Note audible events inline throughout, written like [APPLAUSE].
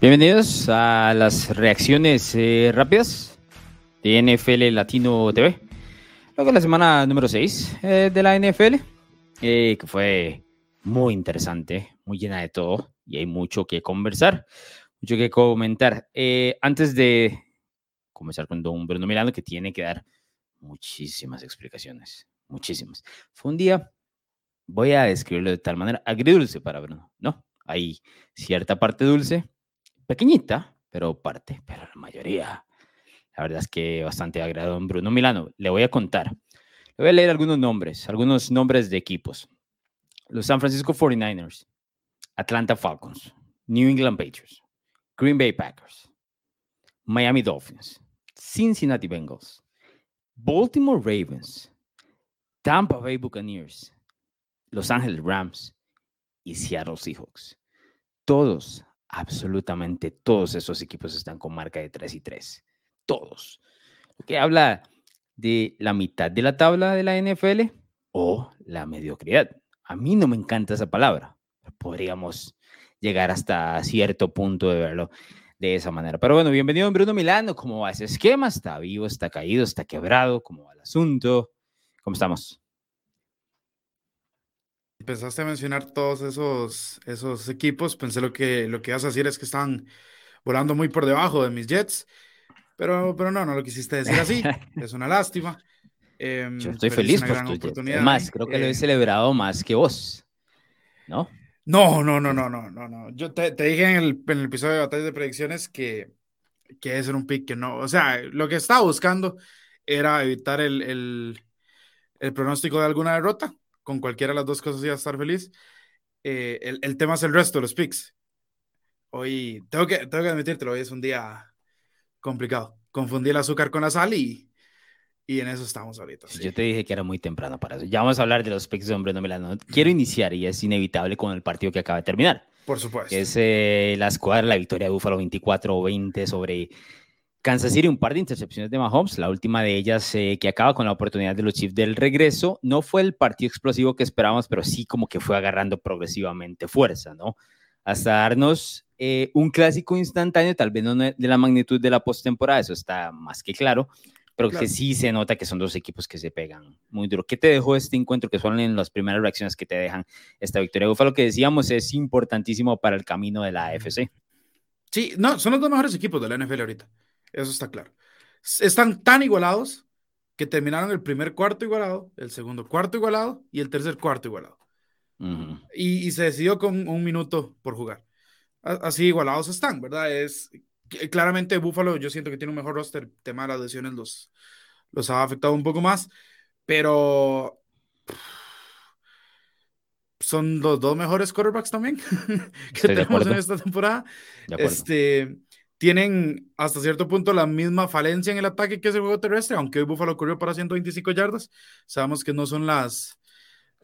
Bienvenidos a las reacciones eh, rápidas de NFL Latino TV. Luego la semana número 6 eh, de la NFL, eh, que fue muy interesante, muy llena de todo y hay mucho que conversar, mucho que comentar. antes de comenzar con Don Bruno Milano, que tiene que dar muchísimas explicaciones, muchísimas. Fue un día, voy a describirlo de tal manera, agridulce para Bruno, ¿no? Hay cierta parte dulce pequeñita, pero parte, pero la mayoría. La verdad es que bastante agradado en Bruno Milano. Le voy a contar. Le voy a leer algunos nombres, algunos nombres de equipos. Los San Francisco 49ers, Atlanta Falcons, New England Patriots, Green Bay Packers, Miami Dolphins, Cincinnati Bengals, Baltimore Ravens, Tampa Bay Buccaneers, Los Angeles Rams y Seattle Seahawks. Todos absolutamente todos esos equipos están con marca de 3 y 3. Todos. Que habla de la mitad de la tabla de la NFL o la mediocridad. A mí no me encanta esa palabra. Podríamos llegar hasta cierto punto de verlo de esa manera. Pero bueno, bienvenido Bruno Milano. ¿Cómo va ese esquema? ¿Está vivo? ¿Está caído? ¿Está quebrado? ¿Cómo va el asunto? ¿Cómo estamos? Empezaste a mencionar todos esos, esos equipos. Pensé lo que, lo que ibas a decir es que están volando muy por debajo de mis Jets. Pero, pero no, no lo quisiste decir así. [LAUGHS] es una lástima. Em, Yo estoy feliz por tu oportunidad. Más, creo que lo he eh, celebrado más que vos. ¿No? No, no, no, no, no, no, no. Yo te, te dije en el, en el, episodio de Batallas de Predicciones que, que es un pick que no. O sea, lo que estaba buscando era evitar el, el, el pronóstico de alguna derrota con cualquiera de las dos cosas iba a estar feliz. Eh, el, el, tema es el resto de los picks. Hoy, tengo que, tengo que admitírtelo, hoy es un día complicado. Confundí el azúcar con la sal y, y en eso estamos ahorita. Yo te dije que era muy temprano para eso. Ya vamos a hablar de los picks de Hombre No Milano. Quiero iniciar y es inevitable con el partido que acaba de terminar. Por supuesto. es eh, la escuadra, la victoria de Búfalo 24-20 sobre Kansas City, un par de intercepciones de Mahomes, la última de ellas eh, que acaba con la oportunidad de los Chiefs del regreso. No fue el partido explosivo que esperábamos, pero sí como que fue agarrando progresivamente fuerza, ¿no? Hasta darnos eh, un clásico instantáneo, tal vez no de la magnitud de la postemporada, eso está más que claro, pero que sí se nota que son dos equipos que se pegan muy duro. ¿Qué te dejó este encuentro? Que son en las primeras reacciones que te dejan esta victoria. Lo que decíamos es importantísimo para el camino de la AFC. Sí, no, son los dos mejores equipos de la NFL ahorita. Eso está claro. Están tan igualados que terminaron el primer cuarto igualado, el segundo cuarto igualado y el tercer cuarto igualado. y, se decidió con un minuto por jugar. Así igualados están, ¿verdad? Es claramente Buffalo, yo siento que tiene un mejor roster. El tema de las lesiones los, los ha afectado un poco más, pero son los dos mejores quarterbacks también [LAUGHS] que tenemos en esta temporada. Este, tienen hasta cierto punto la misma falencia en el ataque que es el juego terrestre, aunque hoy Buffalo corrió para 125 yardas. Sabemos que no son las,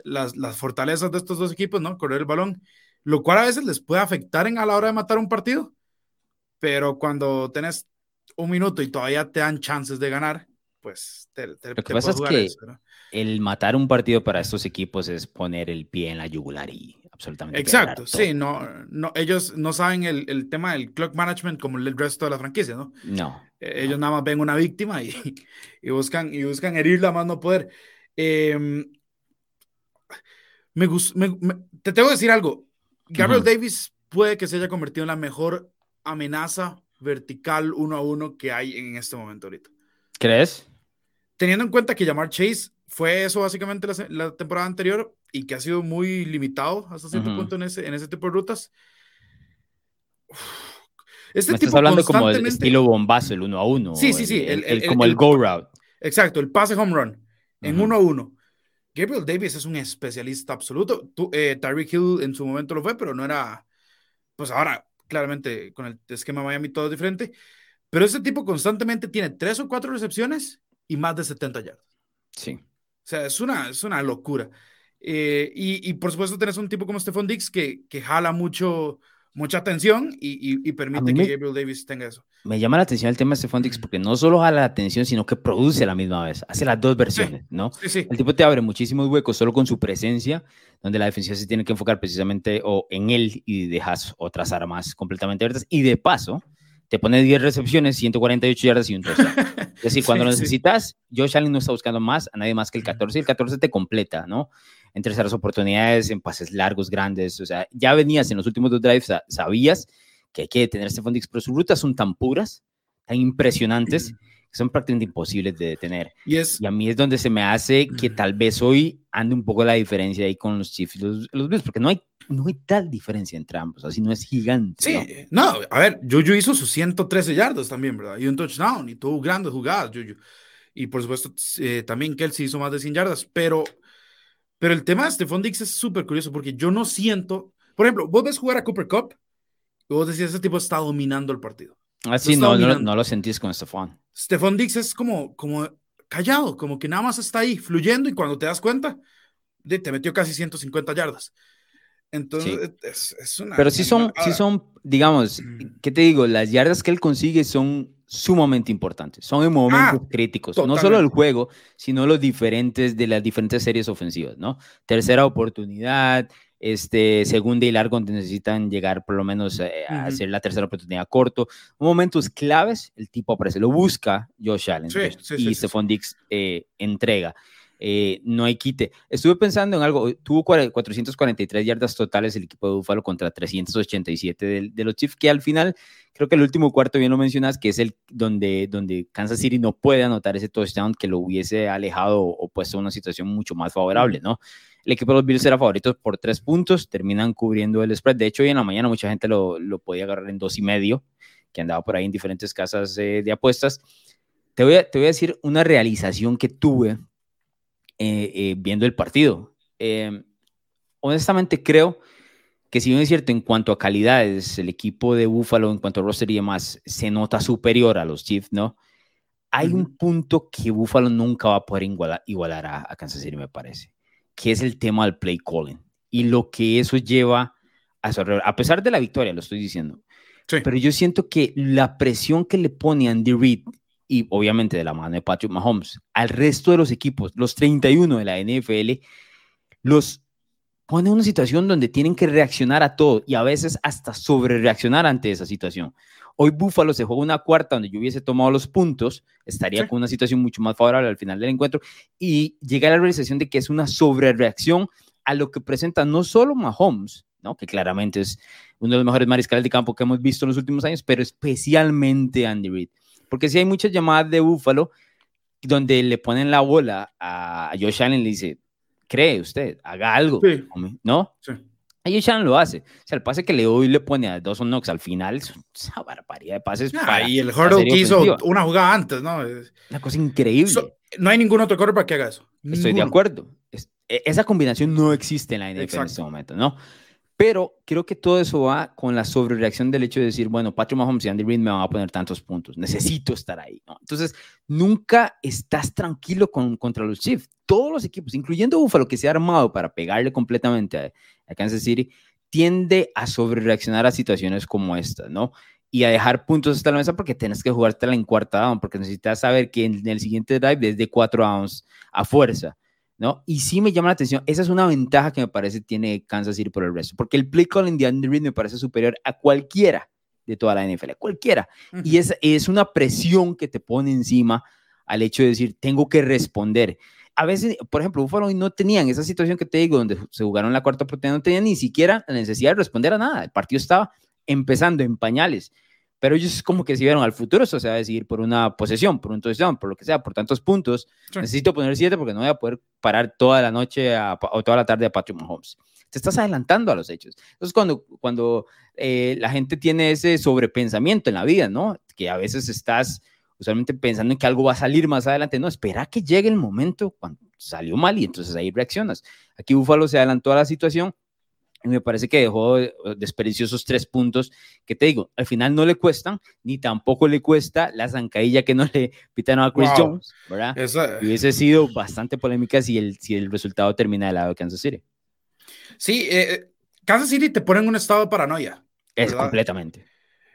las, las, fortalezas de estos dos equipos, ¿no? Correr el balón, lo cual a veces les puede afectar en, a la hora de matar un partido, pero cuando tenés un minuto y todavía te dan chances de ganar, pues te, te, Lo que pasa es que el matar un partido para estos equipos es poner el pie en la yugular y absolutamente. Exacto, sí, no, no, ellos no saben el, el, tema del clock management como el resto de la franquicia, ¿no? No. Eh, ellos nada más ven una víctima y, [LAUGHS] y, buscan, y buscan herirla más no poder. Em, me, te tengo que decir algo. Gabriel Davis puede que se haya convertido en la mejor amenaza vertical uno a uno que hay en este momento ahorita. ¿Crees? Teniendo en cuenta que llamar Chase fue eso básicamente la, temporada anterior y que ha sido muy limitado hasta cierto punto en ese, en ese tipo de rutas. Este Me estás hablando como el estilo bombazo, el uno a uno. Sí, sí, sí. El, como el, go route. Exacto, el pase home run en uno a uno. Gabriel Davis es un especialista absoluto. Eh, Tyreek Hill en su momento lo fue, pero no era. Pues ahora, claramente, con el esquema Miami todo es diferente. Pero ese tipo constantemente tiene tres o cuatro recepciones y más de 70 yardas. Sí. O sea, es una, es una locura. Eh, y, y, por supuesto tenés un tipo como Stephon Dix que, que jala mucho, mucha atención y, permite que Gabriel Davis tenga eso. Me llama la atención el tema de Stephon Dix porque no solo jala la atención, sino que produce a la misma vez. Hace las dos versiones, ¿no? Sí, sí. El tipo te abre muchísimos huecos solo con su presencia, donde la defensiva se tiene que enfocar precisamente o en él y dejas otras armas completamente abiertas. Y de paso, te pone 10 recepciones, 148 yardas y un touchdown. [LAUGHS] Es decir, cuando lo necesitas, Josh Allen no está buscando más, a nadie más que el 14, y el 14 te completa, ¿no? En terceras oportunidades, en pases largos, grandes, o sea, ya venías en los últimos dos drives, sabías que hay que tener Stephon Dix, pero sus rutas son tan puras, tan impresionantes, que son prácticamente imposibles de detener. Y, es, y a mí es donde se me hace que tal vez hoy ande un poco la diferencia ahí con los Chiefs y los, los Bills, porque no hay no hay tal diferencia entre ambos, así no es gigante. Sí, no, a ver, Juju hizo sus 113 yardas también, ¿verdad? Y un touchdown, y tuvo grandes jugadas, Juju. Y por supuesto, eh, también Kelsey hizo más de 100 yardas, pero, pero el tema de Stephon Dix es súper curioso porque yo no siento, por ejemplo, vos ves jugar a Cooper Cup y vos decís, ese tipo está dominando el partido. Así ah, no, no, no, lo sentís con Stephon. Stephon Dix es como, como callado, como que nada más está ahí fluyendo y cuando te das cuenta, te metió casi 150 yardas. Entonces, es, una. Pero sí son, sí son, digamos, ¿qué te digo? Las yardas que él consigue son sumamente importantes. Son en momentos ah, críticos. No solo el juego, sino los diferentes de las diferentes series ofensivas, ¿no? Tercera oportunidad, este, segunda y largo, donde necesitan llegar por lo menos eh, a hacer la tercera oportunidad corto. Momentos claves, el tipo aparece, lo busca Josh Allen y Stephon Dix eh, entrega. Eh, no hay quite. Estuve pensando en algo, tuvo 443 yardas totales el equipo de Búfalo contra 387 de, de, los Chiefs, que al final, creo que el último cuarto, bien lo mencionas, que es el donde, donde Kansas City no puede anotar ese touchdown que lo hubiese alejado o puesto en una situación mucho más favorable, ¿no? El equipo de los Bills era favorito por tres puntos, terminan cubriendo el spread. De hecho, hoy en la mañana mucha gente lo, lo podía agarrar en dos y medio, que andaba por ahí en diferentes casas eh, de apuestas. Te voy, a, te voy a decir una realización que tuve eh, eh, viendo el partido. Em, honestamente creo que si bien es cierto en cuanto a calidades, el equipo de Buffalo en cuanto a roster y demás se nota superior a los Chiefs, ¿no? Hay un punto que Buffalo nunca va a poder igualar, a, Kansas City, me parece, que es el tema del play calling y lo que eso lleva a su A pesar de la victoria, lo estoy diciendo. Pero yo siento que la presión que le pone Andy Reid y obviamente de la mano de Patrick Mahomes, al resto de los equipos, los 31 de la NFL, los pone en una situación donde tienen que reaccionar a todo y a veces hasta sobre reaccionar ante esa situación. Hoy Buffalo se juega una cuarta donde yo hubiese tomado los puntos, estaría con una situación mucho más favorable al final del encuentro y llega a la realización de que es una sobrereacción a lo que presenta no solo Mahomes, ¿no? que claramente es uno de los mejores mariscales de campo que hemos visto en los últimos años, pero especialmente Andy Reid. Porque si hay muchas llamadas de Búfalo donde le ponen la bola a Josh Allen y le dice, cree usted, haga algo, ¿no? Sí. Allen lo hace. O sea, el pase que le doy le pone a Dawson Knox al final, es una barbaridad de pases. y el Hurdle que hizo una jugada antes, ¿no? Una cosa increíble. no hay ningún otro quarterback que haga eso. Estoy de acuerdo. E, esa combinación no existe en la NFL en este momento, ¿no? Pero creo que todo eso va con la sobrereacción del hecho de decir, bueno, Patrick Mahomes y Andy Reid me van a poner tantos puntos, necesito estar ahí. Entonces, nunca estás tranquilo con, contra los Chiefs. Todos los equipos, incluyendo Buffalo, que se ha armado para pegarle completamente a, Kansas City, tiende a sobrereaccionar a situaciones como esta, ¿no? Y a dejar puntos hasta la mesa porque tienes que jugártela en cuarta down, porque necesitas saber que en el siguiente drive desde cuatro downs a fuerza. ¿No? Y sí me llama la atención, esa es una ventaja que me parece tiene Kansas City por el resto, porque el play calling de Andy Reid me parece superior a cualquiera de toda la NFL, cualquiera. Y es, es una presión que te pone encima al hecho de decir, tengo que responder. A veces, por ejemplo, Buffalo no tenían esa situación que te digo, donde se jugaron la cuarta oportunidad, no tenían ni siquiera la necesidad de responder a nada. El partido estaba empezando en pañales pero ellos como que si vieron al futuro, eso se va a decidir por una posesión, por un touchdown, por lo que sea, por tantos puntos. Necesito poner siete porque no voy a poder parar toda la noche o toda la tarde a Patrick Mahomes. Te estás adelantando a los hechos. Entonces, cuando, cuando eh, la gente tiene ese sobrepensamiento en la vida, ¿no? Que a veces estás usualmente pensando en que algo va a salir más adelante. No, espera que llegue el momento cuando salió mal y entonces ahí reaccionas. Aquí Búfalo se adelantó a la situación y me parece que dejó desperdició esos tres puntos que te digo, al final no le cuestan, ni tampoco le cuesta la zancadilla que no le pitan a Chris Jones, ¿verdad? Y hubiese sido bastante polémica si el, si el resultado termina del lado de Kansas City. Sí, eh, eh, Kansas City te pone en un estado de paranoia. Es completamente.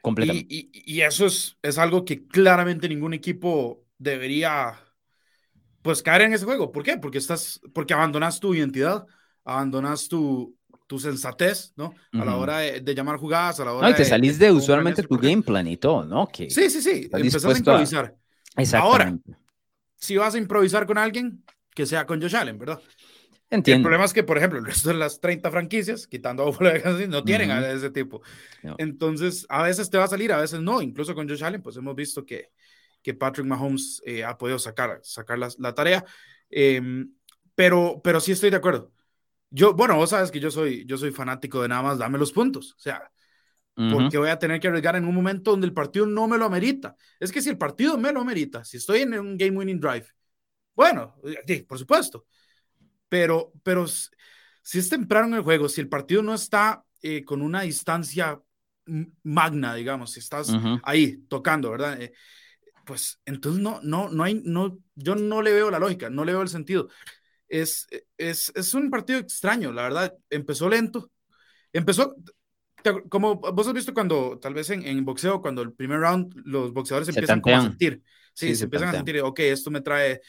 completamente. Y, eso es, es algo que claramente ningún equipo debería pues caer en ese juego. ¿Por qué? Porque estás, porque abandonas tu identidad, abandonas tu, tu sensatez, ¿no? A la hora de, llamar jugadas, a la hora no, y te salís de, usualmente tu game plan y todo, ¿no? Que sí, sí, sí. Empezás a improvisar. Ahora, si vas a improvisar con alguien, que sea con Josh Allen, ¿verdad? Entiendo. El problema es que, por ejemplo, el resto de las 30 franquicias, quitando a no tienen a ese tipo. Entonces, a veces te va a salir, a veces no. Incluso con Josh Allen, pues hemos visto que, que Patrick Mahomes eh, ha podido sacar, sacar la, la tarea. Em, pero, pero sí estoy de acuerdo. Yo, bueno, vos sabes que yo soy, yo soy fanático de nada más dame los puntos. O sea, porque voy a tener que arriesgar en un momento donde el partido no me lo amerita. Es que si el partido me lo amerita, si estoy en un game winning drive, bueno, sí, por supuesto. Pero, pero si es temprano en el juego, si el partido no está eh, con una distancia magna, digamos, si estás ahí tocando, ¿verdad? Eh, pues entonces no, no, no hay, no, yo no le veo la lógica, no le veo el sentido. Es, es, es un partido extraño, la verdad. Empezó lento, empezó, como vos has visto cuando, tal vez en, en boxeo, cuando el primer round los boxeadores empiezan a sentir, sí, se, empiezan a sentir, ok, esto me trae,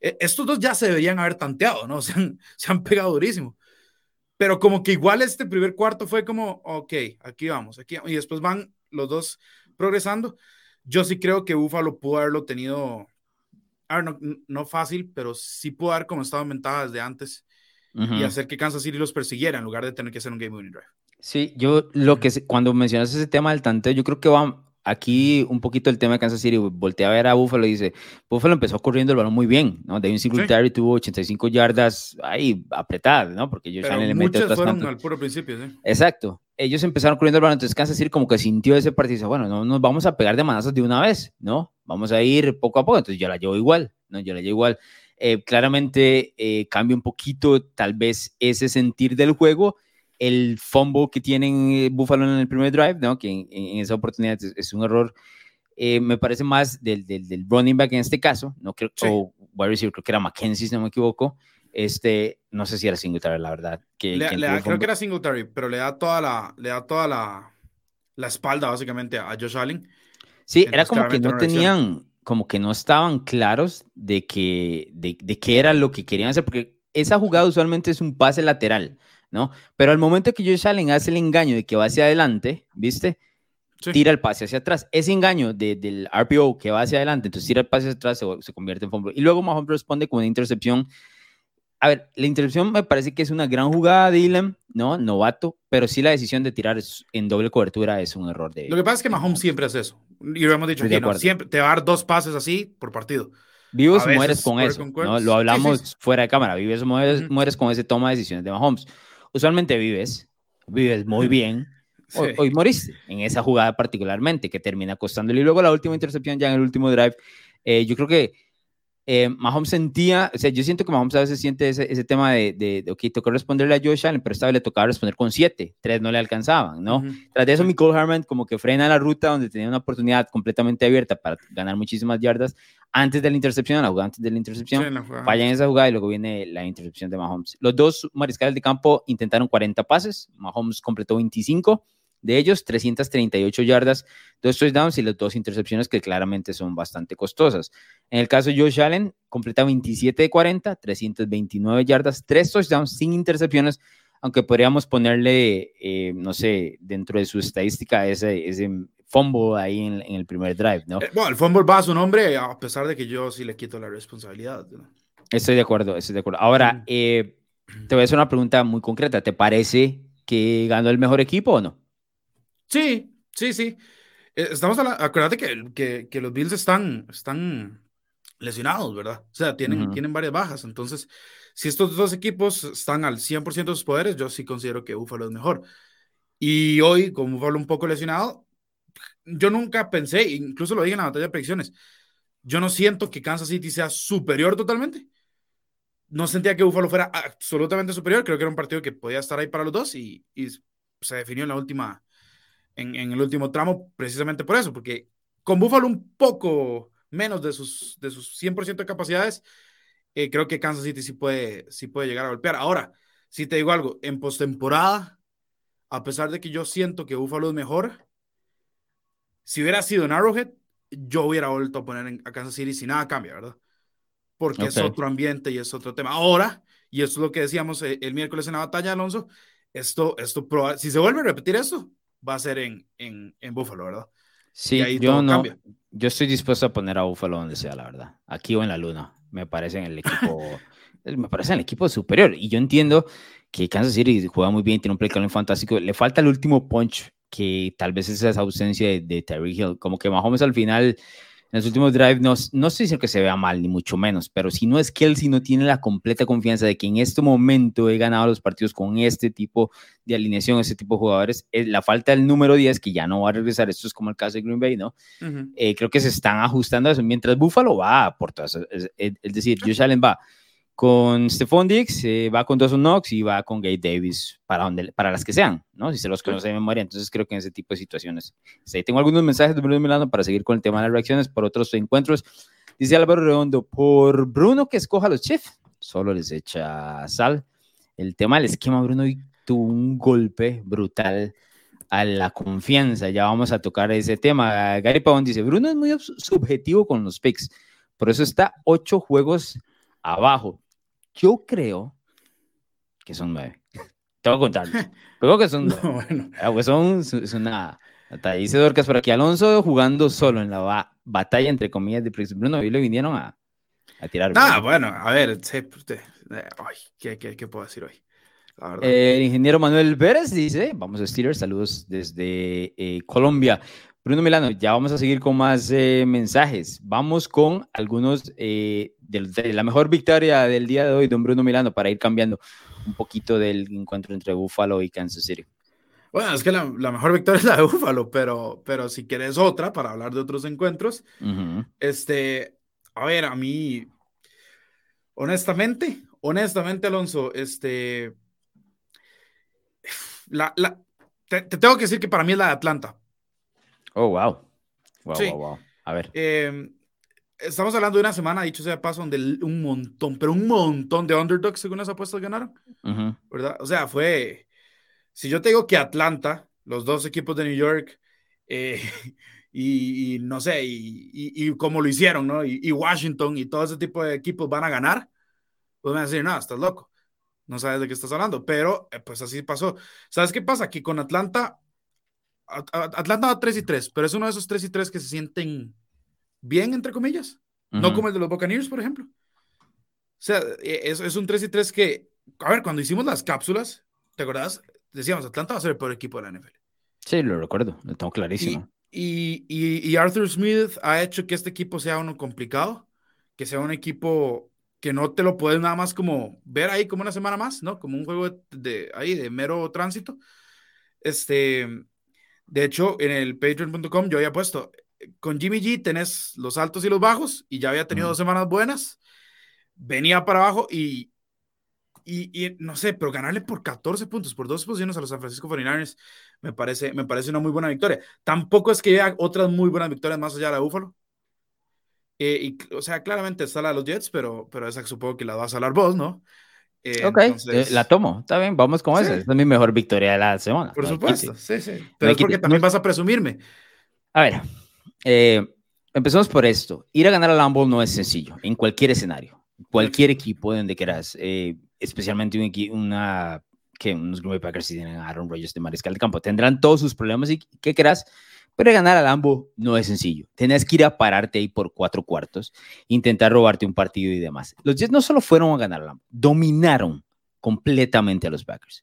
e, estos dos ya se deberían haber tanteado, ¿no? [LAUGHS] Se han, se han pegado durísimo. Pero como que igual este primer cuarto fue como, ok, aquí vamos, aquí y después van los dos progresando. Yo sí creo que Buffalo pudo haberlo tenido, a ver, no, no fácil, pero sí pudo haber como estado en ventaja desde antes y hacer que Kansas City los persiguiera en lugar de tener que hacer un game winning drive. Sí, yo lo que cuando mencionas ese tema del tanteo, yo creo que va aquí un poquito el tema de Kansas City. Voltea a ver a Buffalo y dice: Buffalo empezó corriendo el balón muy bien, ¿no? David Singletary tuvo 85 yardas ahí apretadas, ¿no? Porque ellos Pero muchas fueron al puro principio, sí. Exacto. Ellos empezaron corriendo el balón, entonces Kansas City como que sintió ese partido y dice: Bueno, no nos vamos a pegar de manazos de una vez, ¿no? Vamos a ir poco a poco. Entonces yo la llevo igual, ¿no? Yo la llevo igual. Eh, claramente eh, cambia un poquito tal vez ese sentir del juego el fumble que tienen eh, Buffalo en el primer drive, ¿no? que en, esa oportunidad es, un error, eh, me parece más del, del, del, running back en este caso, no creo, o creo que era Mackenzie, si no me equivoco, este, no sé si era Singletary, la verdad. Que, creo que era Singletary, pero le da toda la, le da toda la, la espalda básicamente a Josh Allen. Sí, era como que no tenían, como que no estaban claros de que, de, de qué era lo que querían hacer, porque esa jugada usualmente es un pase lateral. ¿no? Pero al momento que Josh Allen hace el engaño de que va hacia adelante, ¿viste? Tira el pase hacia atrás. Ese engaño del RPO que va hacia adelante, entonces tira el pase hacia atrás, se, convierte en fumble. Y luego Mahomes responde con una intercepción. A ver, la intercepción me parece que es una gran jugada de Dylan, ¿no? Novato, pero sí la decisión de tirar en doble cobertura es un error de Lo que pasa es que Mahomes siempre hace eso. Y lo hemos dicho aquí, ¿no? Siempre te va a dar dos pases así por partido. Vives o mueres con eso, ¿no? Lo hablamos fuera de cámara. Vives o mueres, mueres con ese toma de decisiones de Mahomes usualmente vives, vives muy bien, hoy, moriste en esa jugada particularmente que termina costándole. Y luego la última intercepción ya en el último drive, eh, yo creo que eh, Mahomes sentía, o sea, yo siento que Mahomes a veces siente ese, ese tema de, de, de, ok, tocó responderle a Josh Allen, pero esta vez le tocaba responder con siete, tres no le alcanzaban, ¿no? Tras de eso, Nicole Harman como que frena la ruta donde tenía una oportunidad completamente abierta para ganar muchísimas yardas antes de la intercepción, la jugada antes de la intercepción, sí, falla en esa jugada y luego viene la intercepción de Mahomes. Los dos mariscales de campo intentaron 40 pases, Mahomes completó 25 de ellos, 338 yardas, dos touchdowns y las dos intercepciones que claramente son bastante costosas. En el caso de Josh Allen, completa 27 de 40, 329 yardas, tres touchdowns sin intercepciones, aunque podríamos ponerle, eh, no sé, dentro de su estadística ese, ese fumble ahí en, el primer drive, ¿no? Eh, bueno, el fumble va a su nombre, a pesar de que yo sí le quito la responsabilidad. Estoy de acuerdo, estoy de acuerdo. Ahora, eh, te voy a hacer una pregunta muy concreta. ¿Te parece que ganó el mejor equipo o no? Sí, sí, sí. Eh, estamos a la, acuérdate que, que, que, los Bills están, están lesionados, ¿verdad? O sea, tienen, tienen varias bajas. Entonces, si estos dos equipos están al 100% de sus poderes, yo sí considero que Buffalo es mejor. Y hoy, con Buffalo un poco lesionado, yo nunca pensé, incluso lo dije en la batalla de predicciones, yo no siento que Kansas City sea superior totalmente. No sentía que Buffalo fuera absolutamente superior. Creo que era un partido que podía estar ahí para los dos y, y se definió en la última, en, el último tramo precisamente por eso, porque con Buffalo un poco menos de sus, de sus 100% de capacidades, eh, creo que Kansas City sí puede, sí puede llegar a golpear. Ahora, si te digo algo, en postemporada, a pesar de que yo siento que Buffalo es mejor, si hubiera sido en Arrowhead, yo hubiera vuelto a poner a Kansas City si nada cambia, ¿verdad? Porque es otro ambiente y es otro tema. Ahora, y eso es lo que decíamos el, el miércoles en la batalla, Alonso, esto, esto, si se vuelve a repetir esto, va a ser en, en, en Buffalo, ¿verdad? Sí, yo no, yo estoy dispuesto a poner a Buffalo donde sea, la verdad. Aquí o en la luna. Me parece en el equipo, [LAUGHS] me parece en el equipo superior. Y yo entiendo que Kansas City juega muy bien, tiene un play calling fantástico. Le falta el último punch, que tal vez es esa ausencia de, de Terry Hill. Como que Mahomes al final en los últimos drives no, no estoy diciendo que se vea mal, ni mucho menos, pero si no es que él si no tiene la completa confianza de que en este momento he ganado los partidos con este tipo de alineación, este tipo de jugadores, es la falta del número 10, que ya no va a regresar, esto es como el caso de Green Bay, ¿no? Eh, creo que se están ajustando a eso, mientras Buffalo va por todo eso, es, es decir, Josh Allen va con Stephon Dix, eh, va con Dawson Knox y va con Gay Davis para, donde, para las que sean, ¿no? Si se los conoce de memoria. Entonces creo que en ese tipo de situaciones. Sí, tengo algunos mensajes de Bruno Milano para seguir con el tema de las reacciones por otros encuentros. Dice Álvaro Redondo, por Bruno que escoja a los Chiefs, solo les echa sal. El tema del esquema, Bruno tuvo un golpe brutal a la confianza. Ya vamos a tocar ese tema. Gary Pavón dice, Bruno es muy subjetivo con los picks, por eso está ocho juegos abajo. Yo creo que son nueve. Te voy a contar. Creo que son [LAUGHS] nueve. bueno. Ah, pues son, son nada. Dice Dorcas por aquí. Alonso jugando solo en la batalla, entre comillas, de Bruno. Y le vinieron a, a tirar. Ah, bueno, a ver. Pues, ay, ¿qué, qué, qué, puedo decir hoy? el ingeniero Manuel Pérez dice: Vamos a Steelers. Saludos desde eh, Colombia. Bruno Milano, ya vamos a seguir con más eh, mensajes. Vamos con algunos eh, de, la mejor victoria del día de hoy, don Bruno Milano, para ir cambiando un poquito del encuentro entre Buffalo y Kansas City. Bueno, es que la, mejor victoria [LAUGHS] es la de Buffalo, pero, pero si quieres otra para hablar de otros encuentros, este, a ver, a mí, honestamente, honestamente, Alonso, este, la, la, te, tengo que decir que para mí es la de Atlanta. Oh, wow. Wow, wow, wow. A ver. Eh, estamos hablando de una semana, dicho sea paso, donde un montón, pero un montón de underdogs según las apuestas ganaron. ¿Verdad? O sea, fue. Si yo te digo que Atlanta, los dos equipos de New York, eh, [LAUGHS] y, no sé, y, y, cómo lo hicieron, ¿no? Y, Washington y todo ese tipo de equipos van a ganar, pues me van a decir, no, estás loco. No sabes de qué estás hablando, pero eh, pues así pasó. ¿Sabes qué pasa? Aquí con Atlanta Atlanta va 3 y 3, pero es uno de esos 3 y 3 que se sienten bien, entre comillas. No como el de los Buccaneers, por ejemplo. O sea, e, es, es, un 3 y 3 que, a ver, cuando hicimos las cápsulas, ¿te acordás? Decíamos, Atlanta va a ser el peor equipo de la NFL. Sí, lo recuerdo, lo tengo clarísimo. Y, y, y, Arthur Smith ha hecho que este equipo sea uno complicado, que sea un equipo que no te lo puedes nada más como ver ahí como una semana más, ¿no? Como un juego de, de ahí de mero tránsito. Este, de hecho, en el patreon.com yo había puesto, con Jimmy G tenés los altos y los bajos y ya había tenido dos semanas buenas. Venía para abajo y, y, no sé, pero ganarle por 14 puntos, por dos posiciones a los San Francisco 49ers, me parece, me parece una muy buena victoria. Tampoco es que haya otras muy buenas victorias más allá de la Búfalo. Eh, y, o sea, claramente está la de los Jets, pero, pero esa supongo que la vas a hablar vos, ¿no? Eh, ok, eh, la tomo, está bien, vamos con eso. es mi mejor victoria de la semana. Por supuesto, sí, sí. Pero es porque también vas a presumirme. A ver, eh, empezamos por esto. Ir a ganar a Lambo no es sencillo, en cualquier escenario, cualquier equipo donde quieras, especialmente un, una, que unos Green Bay Packers si tienen a Aaron Rodgers de mariscal de campo, tendrán todos sus problemas y que quieras, pero ganar a Lambo no es sencillo. Tenés que ir a pararte ahí por cuatro cuartos, intentar robarte un partido y demás. Los Jets no solo fueron a ganar a Lambo, dominaron completamente a los Packers.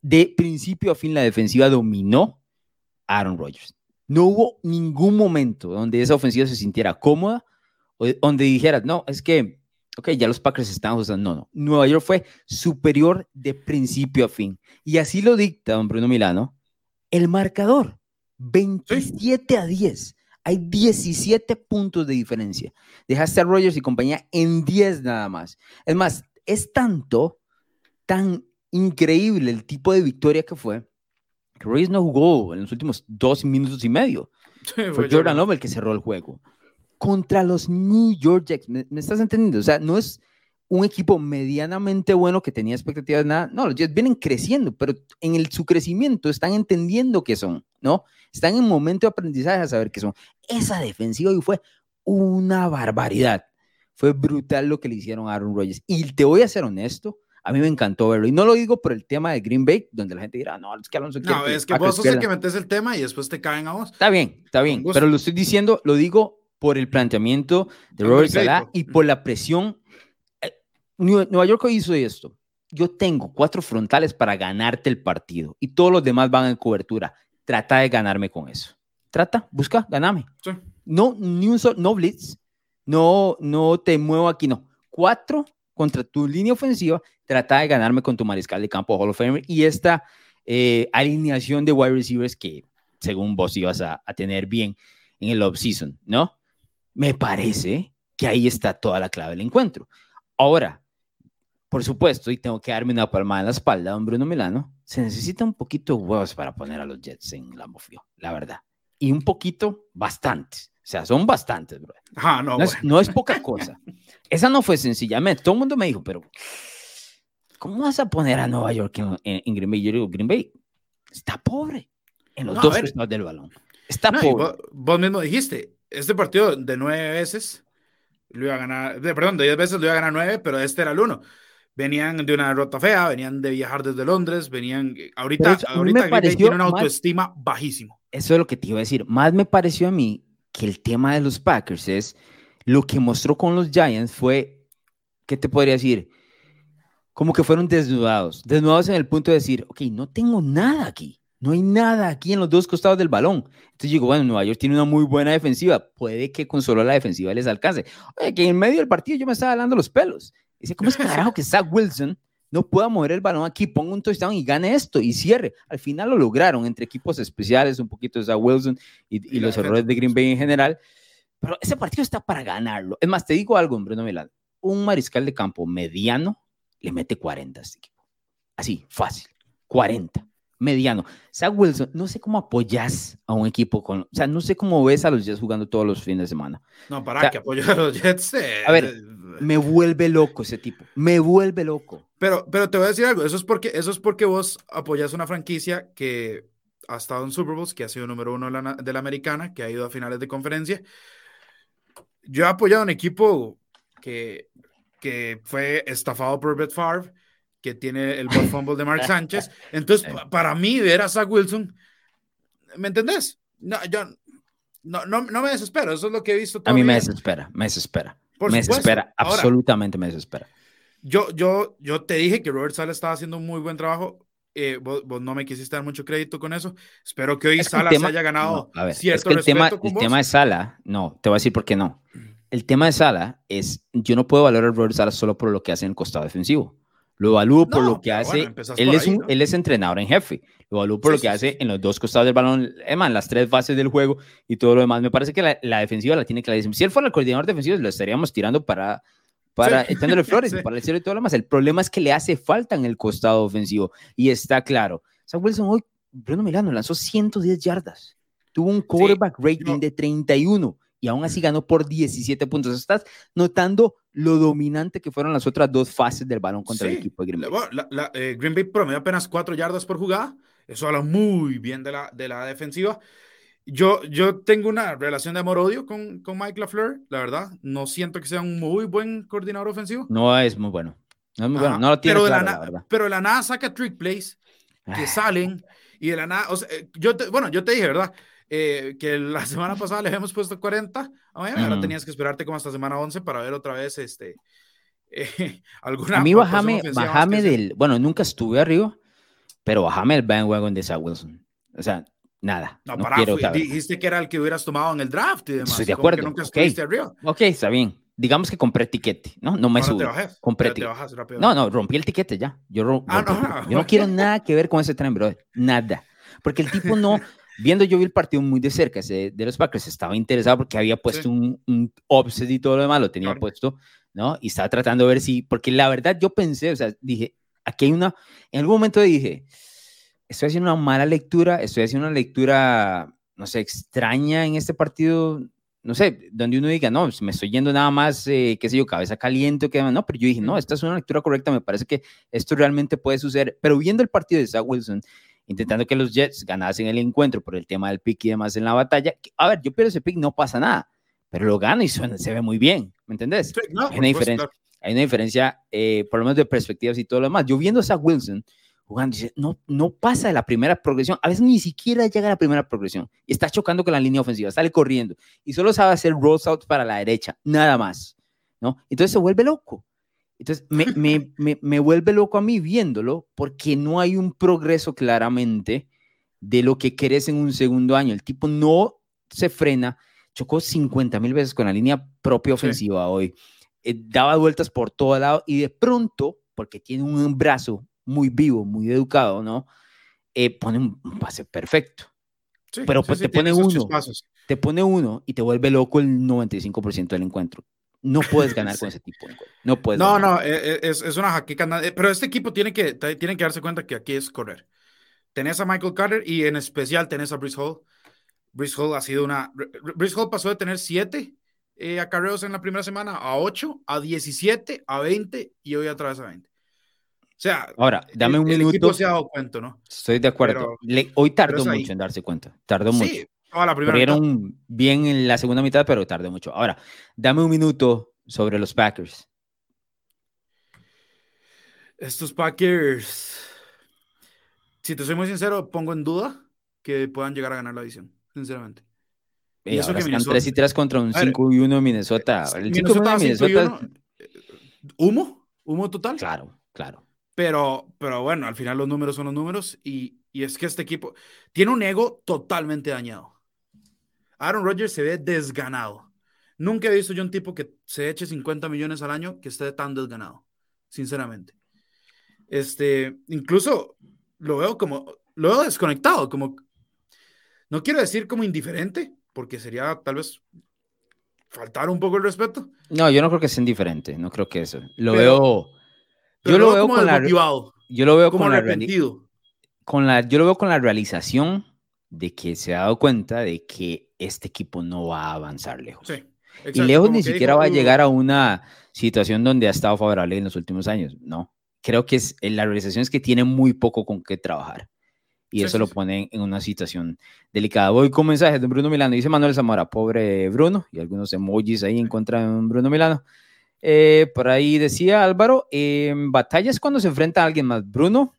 De principio a fin, la defensiva dominó a Aaron Rodgers. No hubo ningún momento donde esa ofensiva se sintiera cómoda o donde dijeras, no, es que, ok, ya los Packers están ajustando. No, no. Nueva York fue superior de principio a fin. Y así lo dicta don Bruno Milano el marcador. 27 a 10. Hay 17 puntos de diferencia. Dejaste a Rogers y compañía en 10 nada más. Es más, es tanto, tan increíble el tipo de victoria que fue, que Rogers no jugó en los últimos dos minutos y medio. fue Jordan Love el que cerró el juego. Contra los New York Jets. ¿Me, estás entendiendo? O sea, no es un equipo medianamente bueno que tenía expectativas nada. No, los Jets vienen creciendo, pero en el, su crecimiento están entendiendo qué son, ¿no? Están en momento de aprendizaje a saber qué son. Esa defensiva hoy fue una barbaridad. Fue brutal lo que le hicieron a Aaron Rodgers. Y te voy a ser honesto, a mí me encantó verlo. Y no lo digo por el tema de Green Bay, donde la gente dirá, no, es que Alonso No, es que vos sos el que metes el tema y después te caen a vos. Está bien, está bien. Pero lo estoy diciendo, lo digo por el planteamiento de Robert Salah y por la presión Nueva York hizo esto. Yo tengo cuatro frontales para ganarte el partido y todos los demás van en cobertura. Trata de ganarme con eso. Trata, busca, ganame. No, ni un solo, no blitz, no, no te muevo aquí, no. Cuatro contra tu línea ofensiva, trata de ganarme con tu mariscal de campo Hall of Famer y esta eh, alineación de wide receivers que según vos ibas a, a tener bien en el off-season, ¿no? Me parece que ahí está toda la clave del encuentro. Ahora, por supuesto, y tengo que darme una palmada en la espalda, don Bruno Milano, se necesita un poquito de huevos para poner a los Jets en la Field, la verdad. Y un poquito, bastantes. O sea, son bastantes, bro. Ah, no, no, es, poca cosa. [LAUGHS] Esa no fue sencillamente. Todo el mundo me dijo, pero ¿cómo vas a poner a Nueva York en, Green Bay? Yo digo, Green Bay está pobre en los dos costados del balón. Está pobre. Vos, vos, mismo dijiste, este partido de nueve veces lo iba a ganar, perdón, de diez veces lo iba a ganar nueve, pero este era el uno venían de una derrota fea, venían de viajar desde Londres, venían, eh, ahorita, ahorita Green tiene una autoestima bajísimo. Eso es lo que te iba a decir. Más me pareció a mí que el tema de los Packers es lo que mostró con los Giants fue, ¿qué te podría decir? Como que fueron desnudados, desnudados en el punto de decir, ok, no tengo nada aquí, no hay nada aquí en los dos costados del balón. Entonces digo, bueno, Nueva York tiene una muy buena defensiva, puede que con solo la defensiva les alcance. Oye, que en medio del partido yo me estaba dando los pelos. Dice, ¿cómo es carajo que Zach Wilson no pueda mover el balón aquí, ponga un touchdown y gane esto y cierre? Al final lo lograron entre equipos especiales, un poquito de Zach Wilson y, los errores de Green Bay en general. Pero ese partido está para ganarlo. Es más, te digo algo, Bruno Milán. Un mariscal de campo mediano le mete 40 a este equipo. Así, fácil. 40 mediano. Zach Wilson, no sé cómo apoyas a un equipo con, o sea, no sé cómo ves a los Jets jugando todos los fines de semana. No, para que apoyar a los Jets. Eh, a ver, me vuelve loco ese tipo, me vuelve loco. Pero, pero te voy a decir algo, eso es porque, eso es porque vos apoyas una franquicia que ha estado en Super Bowls, que ha sido número uno de la, de la americana, que ha ido a finales de conferencia. Yo he apoyado a un equipo que, que fue estafado por Brett Favre, que tiene el ball [LAUGHS] fumble de Mark Sánchez. Entonces, para mí, ver a Zach Wilson, ¿me entendés? No, yo no, no, no, me desespero, eso es lo que he visto. A mí me desespera, me desespera. me desespera, absolutamente me desespera. Yo, yo, yo te dije que Robert Sala estaba haciendo un muy buen trabajo. Eh, vos, no me quisiste dar mucho crédito con eso. Espero que hoy Sala se haya ganado a ver, es que el tema, el tema de Sala, no, te voy a decir por qué no. El tema de Sala es, yo no puedo valorar a Robert Sala solo por lo que hace en el costado defensivo. Lo evalúo por lo que hace. él, es él es entrenador en jefe. Lo evalúo por lo que hace en los dos costados del balón, en las tres fases del juego y todo lo demás. Me parece que la, defensiva la tiene clarísima. Si él fuera el coordinador defensivo, lo estaríamos tirando para, para echándole [LAUGHS] flores, para el cielo y todo lo demás. El problema es que le hace falta en el costado ofensivo y está claro. Sam Wilson hoy, Bruno Milano lanzó 110 yardas. Tuvo un quarterback rating de 31 y aún así ganó por 17 puntos. Estás notando lo dominante que fueron las otras dos fases del balón contra el equipo de Green Bay. La, eh, Green Bay promedió apenas 4 yardas por jugada. Eso habla muy bien de la, de la defensiva. Yo, yo tengo una relación de amor-odio con, con Mike LaFleur, la verdad. No siento que sea un muy buen coordinador ofensivo. No es muy bueno. No es muy bueno. No lo tiene pero, claro, la, verdad. pero la nada saca trick plays que ah. salen y de la nada, o sea, eh, yo bueno, yo te dije, ¿verdad? Eh, que la [LAUGHS] semana pasada le habíamos puesto 40, ahora tenías que esperarte como hasta semana 11 para ver otra vez este, [LAUGHS] eh, alguna. A mí bajame, bajame del, bueno, nunca estuve arriba, pero bajame el bandwagon de Zach Wilson. O sea, nada. No, para, dijiste que era el que hubieras tomado en el draft y demás. Estoy de acuerdo. nunca estuviste arriba. Ok, está bien. Digamos que compré tiquete, ¿no? No me subí. compré te No, no, rompí el tiquete ya. Yo, ah, no, yo no quiero nada que ver con ese tren, bro. Nada. Porque el tipo no, [LAUGHS] viendo yo vi el partido muy de cerca de los Packers, estaba interesado porque había puesto un, un offset y todo lo demás, lo tenía puesto, ¿no? Y estaba tratando de ver si, porque la verdad yo pensé, o sea, dije, aquí hay una, en algún momento dije, estoy haciendo una mala lectura, estoy haciendo una lectura, no sé, extraña en este partido no sé, donde uno diga, no, me estoy yendo nada más, eh, qué sé yo, cabeza caliente o qué no, pero yo dije, no, esta es una lectura correcta, me parece que esto realmente puede suceder, pero viendo el partido de Zach Wilson, intentando que los Jets ganasen el encuentro por el tema del pick y demás en la batalla, a ver, yo pierdo ese pick, no pasa nada, pero lo gano y suena, se ve muy bien, ¿me entendés? hay, una diferencia, hay una diferencia, eh, por lo menos de perspectivas y todo lo demás. Yo viendo a Zach Wilson, jugando, dice, no, no pasa de la primera progresión, a veces ni siquiera llega a la primera progresión, y está chocando con la línea ofensiva, sale corriendo, y solo sabe hacer rolls out para la derecha, nada más, ¿no? Entonces se vuelve loco. Entonces me, [LAUGHS] me, me, me vuelve loco a mí viéndolo, porque no hay un progreso claramente de lo que querés en un segundo año. El tipo no se frena, chocó 50 mil veces con la línea propia ofensiva hoy, eh, daba vueltas por todo lado, y de pronto, porque tiene un brazo muy vivo, muy educado, ¿no? Eh, pone un, pase perfecto. pero pues te pone uno, te pone uno y te vuelve loco el 95% del encuentro. No puedes ganar [LAUGHS] con ese tipo de No puedes. No, no, eh, eh, es, es, una jaquica. Pero este equipo tiene que, tiene que darse cuenta que aquí es correr. Tenés a Michael Carter y en especial tenés a Brice Hall. Brice Hall ha sido una. Brice Hall pasó de tener 7 acarreos en la primera semana a 8, a 17, a 20 y hoy otra vez a 20. O sea, ahora, dame un minuto. El equipo se ha dado cuenta, ¿no? Estoy de acuerdo. hoy tardó mucho en darse cuenta. Tardó mucho. Sí, la primera bien en la segunda mitad, pero tardó mucho. Ahora, dame un minuto sobre los Packers. Estos Packers, si te soy muy sincero, pongo en duda que puedan llegar a ganar la división, sinceramente. Y, eso que están 3 y 3 contra un 5 y 1 en Minnesota. El Minnesota, 5 Minnesota... ¿Humo? ¿Humo total? Claro, claro. Pero, pero bueno, al final los números son los números y, y es que este equipo tiene un ego totalmente dañado. Aaron Rodgers se ve desganado. Nunca he visto yo un tipo que se eche 50 millones al año que esté tan desganado, sinceramente. Este, incluso lo veo como, lo veo desconectado, como, no quiero decir como indiferente, porque sería tal vez faltar un poco el respeto. No, yo no creo que sea indiferente, no creo que eso. Lo veo yo lo veo con la, yo lo veo con la, con la, yo lo veo con la realización de que se ha dado cuenta de que este equipo no va a avanzar lejos. y lejos ni siquiera va a llegar a una situación donde ha estado favorable en los últimos años. No, creo que es, la realización es que tiene muy poco con qué trabajar. Y eso lo pone en una situación delicada. Voy con mensajes de Bruno Milano. Dice Manuel Zamora, pobre Bruno, y algunos emojis ahí en contra de Bruno Milano. Eh, por ahí decía Álvaro, en batallas cuando se enfrenta a alguien más. Bruno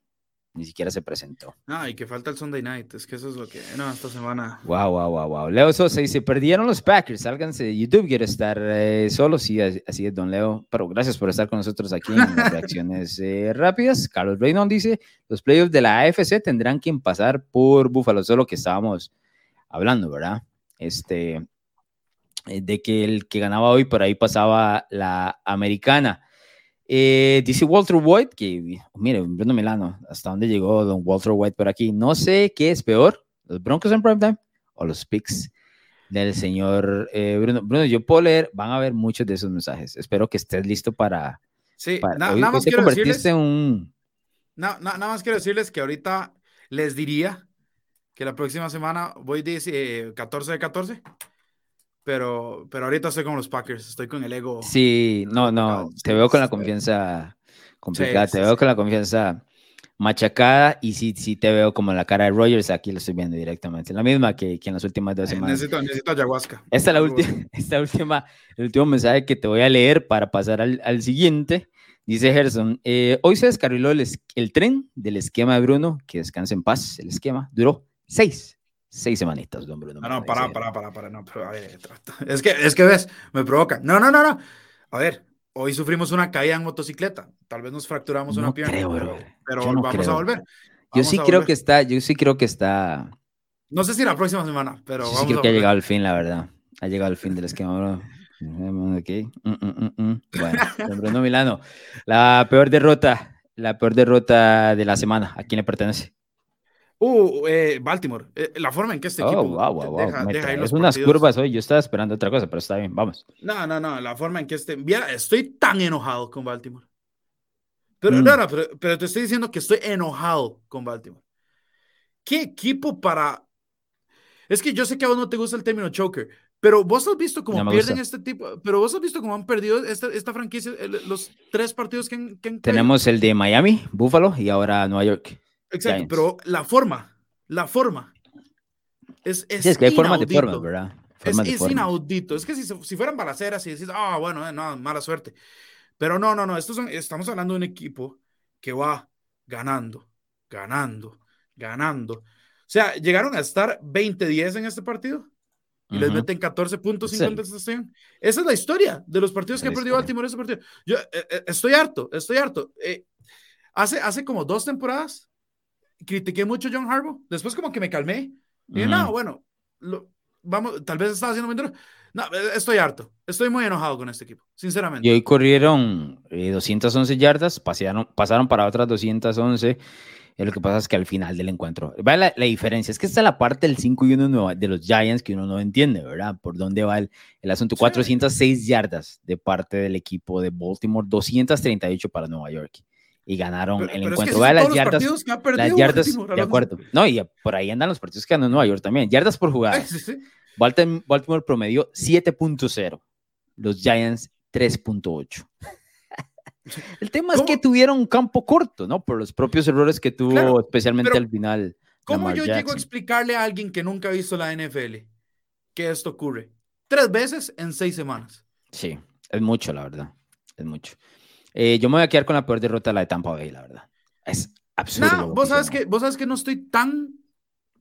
ni siquiera se presentó. Ah, y que falta el Sunday Night. Es que eso es lo que. No, esta semana. Wow, wow, wow, wow. Leo Sosa dice: Perdieron los Packers. Sálganse de YouTube. Quiere estar eh, solo. Sí, así es, don Leo. Pero gracias por estar con nosotros aquí en las [LAUGHS] reacciones eh, rápidas. Carlos Reynolds dice: Los playoffs de la AFC tendrán que pasar por Buffalo. Solo que estábamos hablando, ¿verdad? Este. Eh, de que el que ganaba hoy por ahí pasaba la americana. Eh, dice Walter White, que mire, Bruno Milano, hasta dónde llegó don Walter White por aquí. No sé qué es peor, los Broncos en primetime o los picks del señor eh, Bruno. Bruno, yo puedo leer, van a ver muchos de esos mensajes. Espero que estés listo para. Sí, nada más quiero decirles. Un... nada más quiero decirles que ahorita les diría que la próxima semana voy de 14 de 14 pero, pero ahorita estoy con los Packers, estoy con el ego. Sí, no, no, te veo con la confianza complicada, te veo con la confianza machacada y sí, sí te veo como la cara de Rogers, aquí lo estoy viendo directamente, la misma que, que en las últimas dos semanas. Necesito, necesito ayahuasca. Esta es la última, [LAUGHS] esta última, el último mensaje que te voy a leer para pasar al, al siguiente. Dice Gerson, eh, hoy se descarriló el, el tren del esquema de Bruno, que descanse en paz, el esquema duró seis seis semanitas, don Bruno. No, no, para, para, para, para, no, pero a ver, es que, es que ves, me provoca. No, no, no, no. A ver, hoy sufrimos una caída en motocicleta, tal vez nos fracturamos una pierna, pero, vamos a volver. yo sí creo que está, yo sí creo que está. No sé si la próxima semana, pero sí creo que ha llegado al fin, la verdad. Ha llegado al fin del esquema, bro. [LAUGHS] Okay. Mm, mm, mm, bueno, [LAUGHS] don Bruno Milano, la peor derrota, la peor derrota de la semana, ¿a quién le pertenece? Uh, eh, Baltimore. Eh, la forma en que este oh, equipo wow, wow, deja, es unas curvas hoy. Yo estaba esperando otra cosa, pero está bien, vamos. No, no, no. La forma en que este. Mira, estoy tan enojado con Baltimore. Pero, mm. no, no, pero, pero, te estoy diciendo que estoy enojado con Baltimore. ¿Qué equipo para.? Es que yo sé que a vos no te gusta el término choker, Pero vos has visto cómo pierden este tipo, pero vos has visto cómo han perdido esta, esta franquicia, los tres partidos que han, Tenemos el de Miami, Buffalo y ahora Nueva York. Exacto, pero la forma, la forma. Es, es, es que hay formas de formas, ¿verdad? es, inaudito. Es que si, si fueran balaceras y decís, ah, bueno, eh, no, mala suerte. Pero no, no, no. Estos son, estamos hablando de un equipo que va ganando, ganando, ganando. O sea, llegaron a estar 20-10 en este partido y les meten 14 puntos sin contestación. Esa es la historia de los partidos que ha perdido Baltimore en ese partido. Yo eh, eh, estoy harto, estoy harto. hace, hace como dos temporadas critiqué mucho a John Harbaugh. Después como que me calmé. Y dije, no, bueno, lo, vamos, tal vez estaba haciendo muy No, estoy harto. Estoy muy enojado con este equipo, sinceramente. Y hoy corrieron 211 eh, yardas, pasaron, pasaron para otras 211. Y lo que pasa es que al final del encuentro, va la, diferencia, es que está la parte del 5 y 1 de los Giants que uno no entiende, ¿verdad? Por dónde va el, el asunto. 406 yardas de parte del equipo de Baltimore, 238 para Nueva York y ganaron el encuentro. las yardas, las yardas, de acuerdo. No, y por ahí andan los partidos que ganó Nueva York también. Yardas por jugada. [LAUGHS] Baltimore, promedió 7.0, los Giants 3.8. [LAUGHS] El tema es que tuvieron un campo corto, ¿no? Por los propios errores que tuvo, especialmente al final. ¿Cómo yo llego a explicarle a alguien que nunca ha visto la NFL que esto ocurre? Tres veces en seis semanas. Sí, es mucho, la verdad. Es mucho. Eh, yo me voy a quedar con la peor derrota, la de Tampa Bay, la verdad. Es absurdo. No, vos sabes, que, vos sabes que no estoy tan.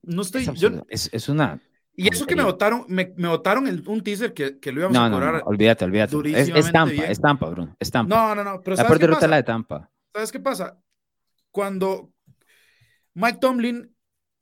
No estoy. Es, es, una. Y eso que me votaron, me, me votaron en un teaser que, que lo íbamos a cobrar. No, no, olvídate, olvídate. Es, es, Tampa, es Tampa, Bruno. Es Tampa. No, no, no. Pero la peor derrota es la de Tampa. ¿Sabes qué pasa? Cuando Mike Tomlin,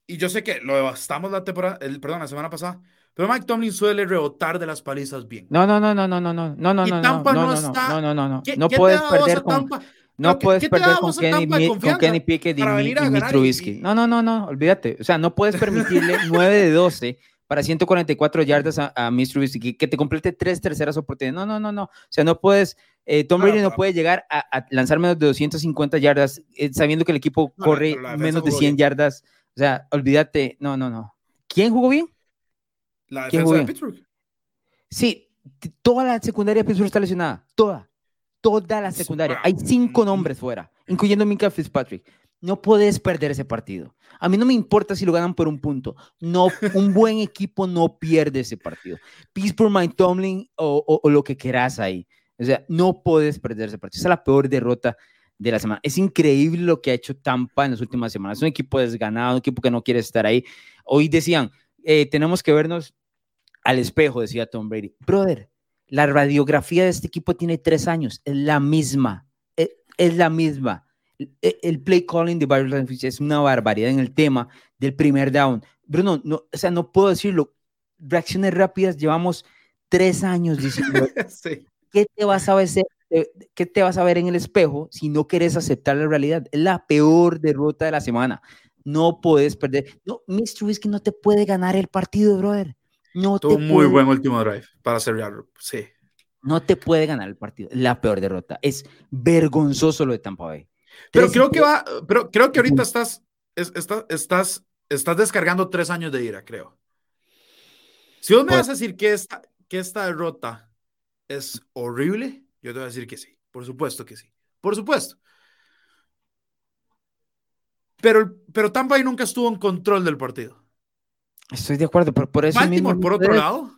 y yo sé que lo devastamos la temporada, el, perdón, la semana pasada, pero Mike Tomlin suele rebotar de las palizas bien. No, no, no, no, no, no, no, no, no, no, Tampa no, no, está... no, no, no, no, no, puedes perder con no puedes perder con Kenny, con Kenny Pickett y, y Trubisky. No, no, no, no, olvídate. O sea, no puedes permitirle 9 de 12 para 144 yardas a, a Mitch Trubisky, que te complete tres terceras oportunidades. No, no, no, no. O sea, no puedes, eh, Tom Brady no puede llegar a, lanzar menos de 250 yardas eh, sabiendo que el equipo corre menos de 100 yardas. O sea, olvídate. No, no, no. ¿Quién jugó bien? La defensa de Pittsburgh. Sí, toda la secundaria de Pittsburgh está lesionada. Toda. Toda la secundaria. Hay cinco nombres fuera, incluyendo Minka Fitzpatrick. No puedes perder ese partido. A mí no me importa si lo ganan por un punto. No, un [LAUGHS] buen equipo no pierde ese partido. Pittsburgh, Mike Tomlin o, o, lo que quieras ahí. O sea, no puedes perder ese partido. Esa es la peor derrota de la semana. Es increíble lo que ha hecho Tampa en las últimas semanas. Es un equipo desganado, un equipo que no quiere estar ahí. Hoy decían, eh, tenemos que vernos al espejo, decía Tom Brady. Brother, la radiografía de este equipo tiene tres años, es la misma, e, es, la misma. E, el, play calling de Byron es una barbaridad en el tema del primer down. Bruno, no, o sea, no puedo decirlo. Reacciones rápidas, llevamos tres años diciendo, [LAUGHS] ¿qué te vas a ver? ¿Qué te vas a ver en el espejo si no quieres aceptar la realidad? Es la peor derrota de la semana. No puedes perder. No, Mr. Trubisky no te puede ganar el partido, brother. No Tuvo muy buen último drive para cerrarlo, sí. No te puede ganar el partido. La peor derrota. Es vergonzoso lo de Tampa Bay. Pero creo que va, pero creo que ahorita estás, estás, estás, estás descargando tres años de ira, creo. Si vos me pues vas a decir que esta, que esta derrota es horrible, yo te voy a decir que sí. Por supuesto que sí. Por supuesto. Pero, pero Tampa Bay nunca estuvo en control del partido. Estoy de acuerdo, pero por eso Baltimore, por otro lado,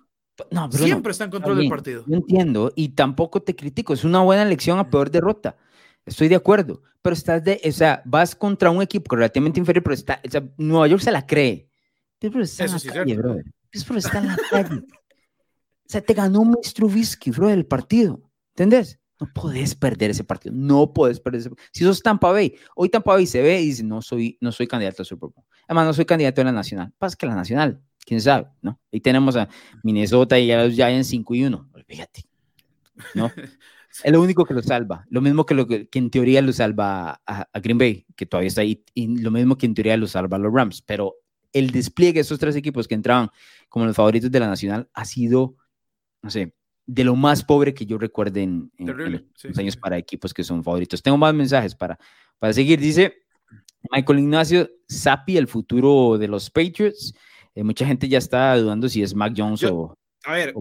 siempre está en control del partido. Yo entiendo y tampoco te critico. Es una buena elección a peor derrota. Estoy de acuerdo, pero estás de, o sea, vas contra un equipo relativamente inferior, pero está, o sea, Nueva York se la cree. Pero está en la calle, brother. Pero está en la calle. O sea, te ganó Mr. Trubisky, bro, el partido. ¿Entendés? No puedes perder ese partido. No puedes perder ese partido. Si sos Tampa Bay, hoy Tampa Bay se ve y dice, no soy, no soy candidato a Super Bowl. Además, no soy candidato a la nacional. Pasa que la nacional, quién sabe, ¿no? Ahí tenemos a Minnesota y a los Giants 5 y 1. Fíjate, ¿no? [LAUGHS] Es lo único que lo salva. Lo mismo que, lo que, en teoría lo salva a, Green Bay, que todavía está ahí, y lo mismo que en teoría lo salva a los Rams. Pero el despliegue de esos tres equipos que entraban como los favoritos de la nacional ha sido, no sé, de lo más pobre que yo recuerde en, los años para equipos que son favoritos. Tengo más mensajes para, para seguir. Dice Michael Ignacio, Sapi, el futuro de los Patriots. Eh, mucha gente ya está dudando si es Mac Jones o, a ver,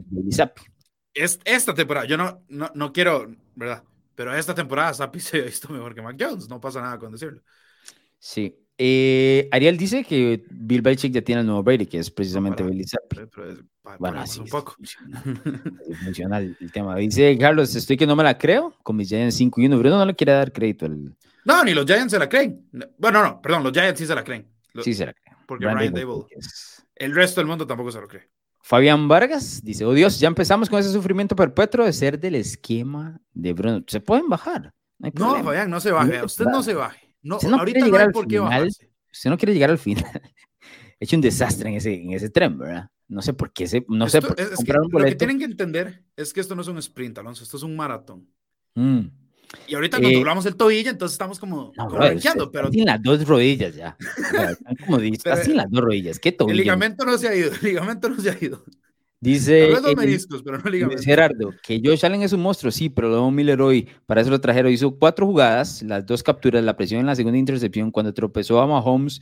es, esta temporada, yo no, no, no quiero, ¿verdad? Pero esta temporada Zappi se ha visto mejor que Mac Jones, no pasa nada con decirlo. Sí. Eh, Ariel dice que Bill Belichick ya tiene el nuevo Brady, que es precisamente Billy Zappi. Bueno, así un poco. Funciona, [LAUGHS] el, tema. Dice Carlos, estoy que no me la creo con mis Giants 5 y 1. Bruno no le quiere dar crédito. Al... No, ni los Giants se la creen. Bueno, no, perdón, los Giants sí se la creen. sí se la creen. Porque Ryan Dable, el resto del mundo tampoco se lo cree. Fabián Vargas dice, oh Dios, ya empezamos con ese sufrimiento perpetuo de ser del esquema de Bruno. Se pueden bajar. No, Fabián, no se baje. usted no se baje. No, no ahorita no hay por qué bajarse. Usted no quiere llegar al final. [LAUGHS] He hecho un desastre en ese, en ese tren, ¿verdad? No sé por qué se, no sé por qué es que Lo que tienen que entender es que esto no es un sprint, Alonso, esto es un maratón. Mm. Y ahorita cuando eh, hablamos el tobillo, entonces estamos como, no, pero... Sin las dos rodillas ya. [LAUGHS] como dices, sin las dos rodillas. ¿Qué tobillo? El ligamento no se ha ido, el ligamento no se ha ido. Dice, Gerardo, que Josh Allen es un monstruo, sí, pero luego Miller hoy, para eso lo trajeron, hizo cuatro jugadas, las dos capturas, la presión en la segunda intercepción, cuando tropezó a Mahomes,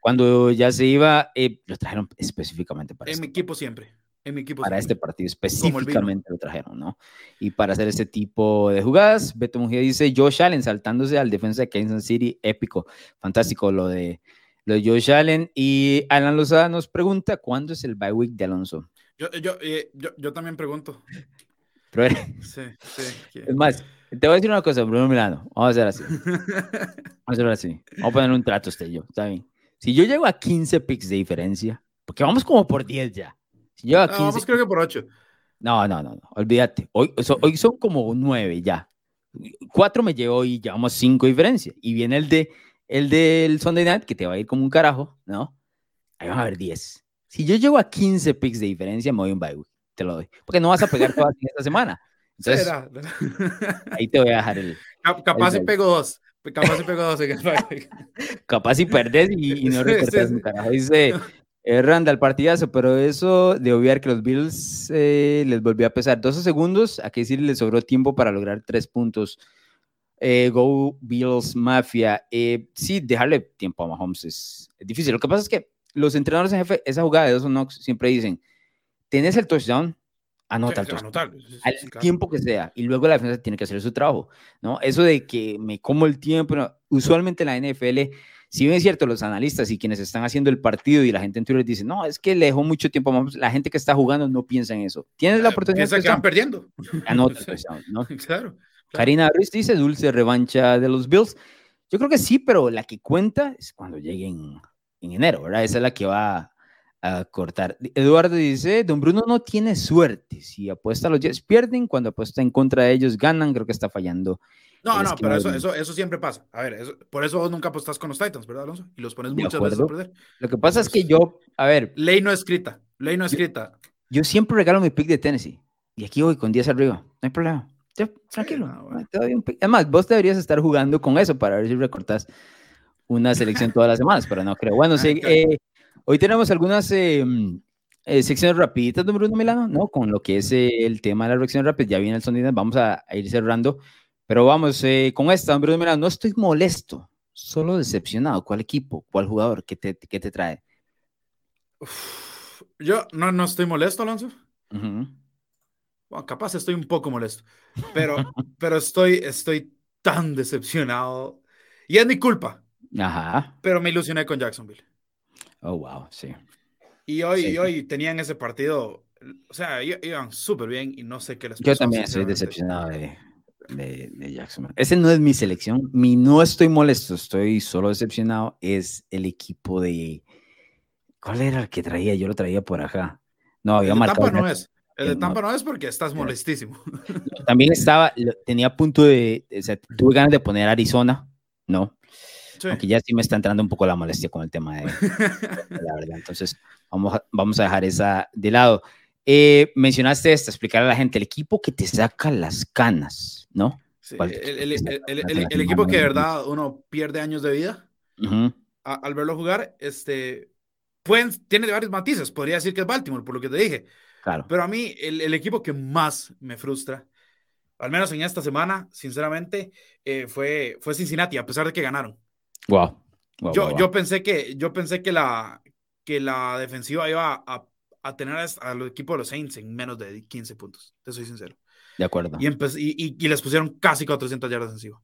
cuando ya se iba, eh, lo trajeron específicamente para En mi equipo siempre, en mi equipo Para este partido específicamente lo trajeron, ¿no? Y para hacer este tipo de jugadas, Beto Mujía dice, Josh Allen saltándose al defensa de Kansas City, épico, fantástico lo de, lo de Josh Allen. Y Alan Lozada nos pregunta, ¿cuándo es el bye week de Alonso? Yo, yo, eh, yo, yo, también pregunto. Pero, sí, sí. Es más, te voy a decir una cosa, Bruno Milano. Vamos a hacer así. [LAUGHS] Vamos a hacer así. Vamos a poner un trato usted y yo. Está bien. Si yo llego a 15 picks de diferencia, porque vamos como por 10 ya. Si llego a 15, no, vamos creo que por 8. No, no, no, no. Olvídate. Hoy, hoy son como 9 ya. 4 me llevo y llevamos 5 diferencia. Y viene el de el del Sunday Night, que te va a ir como un carajo, ¿no? Ahí van a haber 10. Si yo llego a 15 picks de diferencia, me voy un bye Te lo doy. Porque no vas a pegar todas esta semana. Entonces, ahí te voy a dejar el. Capaz si pego dos. Capaz si pego dos en el bye Capaz si perdes y, no [LAUGHS] recortas un carajo. Dice eh, Randall, partidazo, pero eso de obviar que los Bills eh, les volvió a pesar 12 segundos, a que decir les sobró tiempo para lograr tres puntos. Eh, go Bills Mafia. Eh, sí, dejarle tiempo a Mahomes es, es, difícil. Lo que pasa es que los entrenadores en jefe, esa jugada de Dawson Knox siempre dicen, tenés el touchdown, anota el touchdown, al tiempo que sea, y luego la defensa tiene que hacer su trabajo, ¿no? Eso de que me como el tiempo, usualmente la NFL, si bien es cierto, los analistas y quienes están haciendo el partido y la gente en Twitter dicen, no, es que le dejó mucho tiempo, la gente que está jugando no piensa en eso. Tienes la oportunidad. Piensa que van perdiendo. Anota el touchdown, ¿no? [LAUGHS] Claro. Karina Ruiz dice, dulce revancha de los Bills. Yo creo que sí, pero la que cuenta es cuando lleguen en enero, ¿verdad? Esa es la que va a cortar. Eduardo dice, don Bruno no tiene suerte. Si apuesta a los Jets, pierden. Cuando apuesta en contra de ellos, ganan. Creo que está fallando. No, no, pero eso, eso, eso, siempre pasa. A ver, por eso vos nunca apostas con los Titans, ¿verdad, Alonso? Y los pones muchas veces a perder. Lo que pasa es que yo, a ver. Ley no escrita. Ley no escrita. Yo, siempre regalo mi pick de Tennessee. Y aquí voy con 10 arriba. No hay problema. tranquilo. Además, vos deberías estar jugando con eso para ver si recortas una selección todas las semanas, pero no creo. Bueno, ah, sí, eh, hoy tenemos algunas eh, eh, secciones rapiditas de Bruno Milano, ¿no? Con lo que es el tema de la reacción rápida, ya viene el sonido, vamos a, ir cerrando, pero vamos con esta, Bruno Milano, no estoy molesto, solo decepcionado. ¿Cuál equipo? ¿Cuál jugador? ¿Qué te, qué te trae? yo no, no estoy molesto, Alonso. bueno, capaz estoy un poco molesto, pero, pero estoy, estoy tan decepcionado. Y es mi culpa, Ajá. Pero me ilusioné con Jacksonville. Oh, wow, sí. Y hoy, y hoy tenían ese partido, o sea, iban súper bien y no sé qué les pasó. Yo también estoy decepcionado de, de, Jacksonville. Ese no es mi selección. Mi no estoy molesto, estoy solo decepcionado. Es el equipo de. ¿Cuál era el que traía? Yo lo traía por acá. No, había el de Tampa no es. El de Tampa no es porque estás molestísimo. También estaba, tenía punto de, o sea, tuve ganas de poner Arizona, ¿no? Aunque ya sí me está entrando un poco la molestia con el tema de, la verdad. Entonces, vamos a, vamos a dejar esa de lado. Eh, mencionaste esto, explicar a la gente, el equipo que te saca las canas, ¿no? el, el, equipo que de verdad uno pierde años de vida al verlo jugar, este, pueden, tiene varios matices. Podría decir que es Baltimore, por lo que te dije. Claro. Pero a mí, el, equipo que más me frustra, al menos en esta semana, sinceramente, eh, fue, fue Cincinnati, a pesar de que ganaron. Wow. yo, yo pensé que, yo pensé que la, que la defensiva iba a, a tener al equipo de los Saints en menos de 15 puntos, te soy sincero. De acuerdo. Y, y, y, les pusieron casi 400 yardas encima.